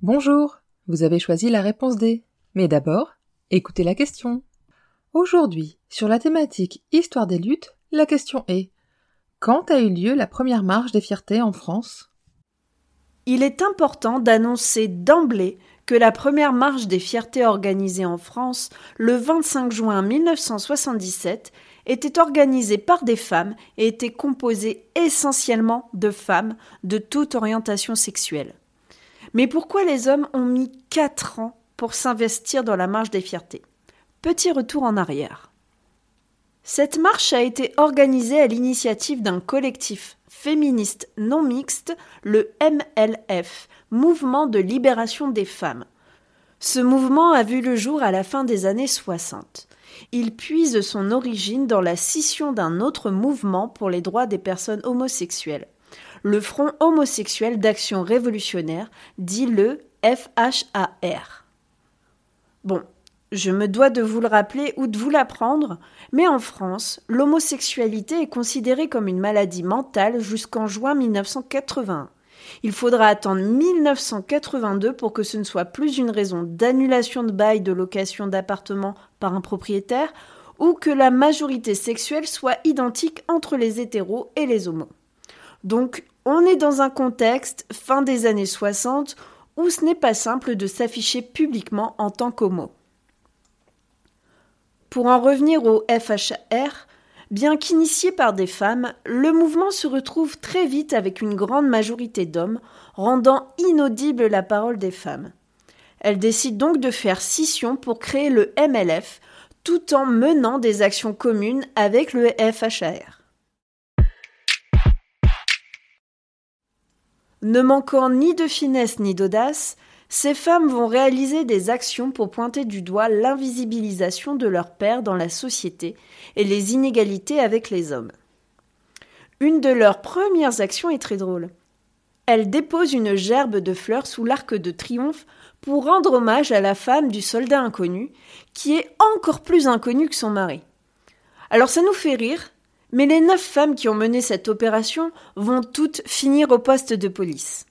Bonjour, vous avez choisi la réponse D. Mais d'abord, écoutez la question. Aujourd'hui, sur la thématique Histoire des luttes, la question est Quand a eu lieu la première marche des fiertés en France? Il est important d'annoncer d'emblée que la première marche des fiertés organisée en France le 25 juin 1977 était organisée par des femmes et était composée essentiellement de femmes de toute orientation sexuelle. Mais pourquoi les hommes ont mis quatre ans pour s'investir dans la marche des fiertés? Petit retour en arrière. Cette marche a été organisée à l'initiative d'un collectif féministe non mixte, le MLF, Mouvement de libération des femmes. Ce mouvement a vu le jour à la fin des années 60. Il puise son origine dans la scission d'un autre mouvement pour les droits des personnes homosexuelles, le Front homosexuel d'action révolutionnaire, dit le FHAR. Bon, je me dois de vous le rappeler ou de vous l'apprendre, mais en France, l'homosexualité est considérée comme une maladie mentale jusqu'en juin 1981. Il faudra attendre 1982 pour que ce ne soit plus une raison d'annulation de bail de location d'appartement par un propriétaire ou que la majorité sexuelle soit identique entre les hétéros et les homos. Donc, on est dans un contexte fin des années 60 où ce n'est pas simple de s'afficher publiquement en tant qu'homo. Pour en revenir au FHR, bien qu'initié par des femmes, le mouvement se retrouve très vite avec une grande majorité d'hommes, rendant inaudible la parole des femmes. Elles décident donc de faire scission pour créer le MLF, tout en menant des actions communes avec le FHR. Ne manquant ni de finesse ni d'audace, ces femmes vont réaliser des actions pour pointer du doigt l'invisibilisation de leur père dans la société et les inégalités avec les hommes. Une de leurs premières actions est très drôle. Elles déposent une gerbe de fleurs sous l'arc de triomphe pour rendre hommage à la femme du soldat inconnu, qui est encore plus inconnue que son mari. Alors ça nous fait rire, mais les neuf femmes qui ont mené cette opération vont toutes finir au poste de police.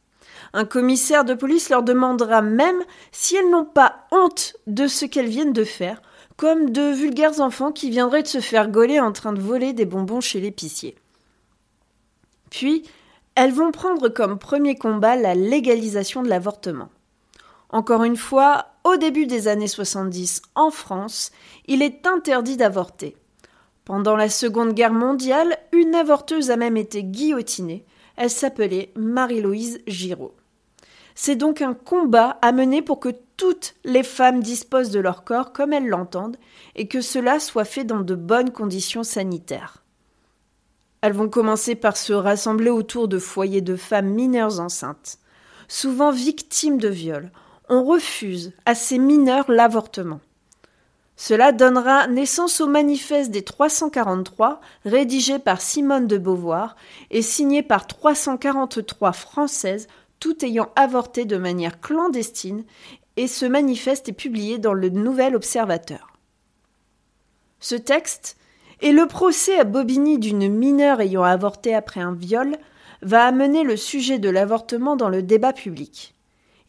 Un commissaire de police leur demandera même si elles n'ont pas honte de ce qu'elles viennent de faire, comme de vulgaires enfants qui viendraient de se faire gauler en train de voler des bonbons chez l'épicier. Puis, elles vont prendre comme premier combat la légalisation de l'avortement. Encore une fois, au début des années 70, en France, il est interdit d'avorter. Pendant la Seconde Guerre mondiale, une avorteuse a même été guillotinée. Elle s'appelait Marie-Louise Giraud. C'est donc un combat à mener pour que toutes les femmes disposent de leur corps comme elles l'entendent et que cela soit fait dans de bonnes conditions sanitaires. Elles vont commencer par se rassembler autour de foyers de femmes mineures enceintes, souvent victimes de viols. On refuse à ces mineurs l'avortement. Cela donnera naissance au manifeste des 343, rédigé par Simone de Beauvoir et signé par 343 Françaises tout ayant avorté de manière clandestine, et ce manifeste est publié dans le Nouvel Observateur. Ce texte, et le procès à Bobigny d'une mineure ayant avorté après un viol, va amener le sujet de l'avortement dans le débat public.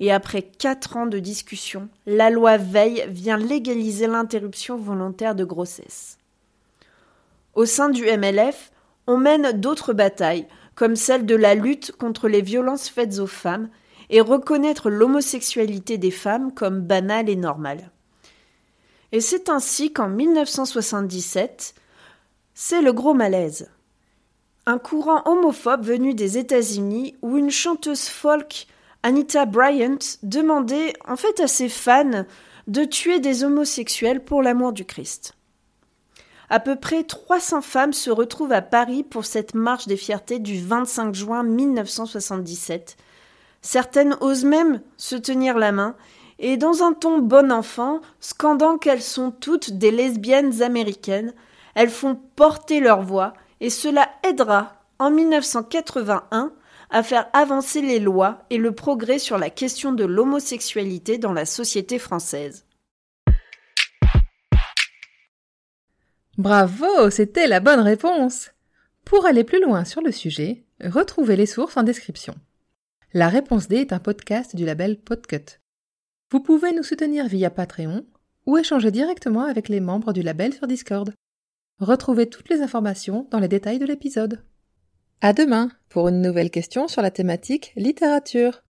Et après quatre ans de discussion, la loi Veil vient légaliser l'interruption volontaire de grossesse. Au sein du MLF, on mène d'autres batailles, comme celle de la lutte contre les violences faites aux femmes, et reconnaître l'homosexualité des femmes comme banale et normale. Et c'est ainsi qu'en 1977, c'est le gros malaise. un courant homophobe venu des États-Unis où une chanteuse folk, Anita Bryant, demandait en fait à ses fans de tuer des homosexuels pour l'amour du Christ. À peu près 300 femmes se retrouvent à Paris pour cette marche des fiertés du 25 juin 1977. Certaines osent même se tenir la main et dans un ton bon enfant, scandant qu'elles sont toutes des lesbiennes américaines, elles font porter leur voix et cela aidera en 1981 à faire avancer les lois et le progrès sur la question de l'homosexualité dans la société française. Bravo, c'était la bonne réponse. Pour aller plus loin sur le sujet, retrouvez les sources en description. La réponse D est un podcast du label Podcut. Vous pouvez nous soutenir via Patreon ou échanger directement avec les membres du label sur Discord. Retrouvez toutes les informations dans les détails de l'épisode. À demain pour une nouvelle question sur la thématique littérature.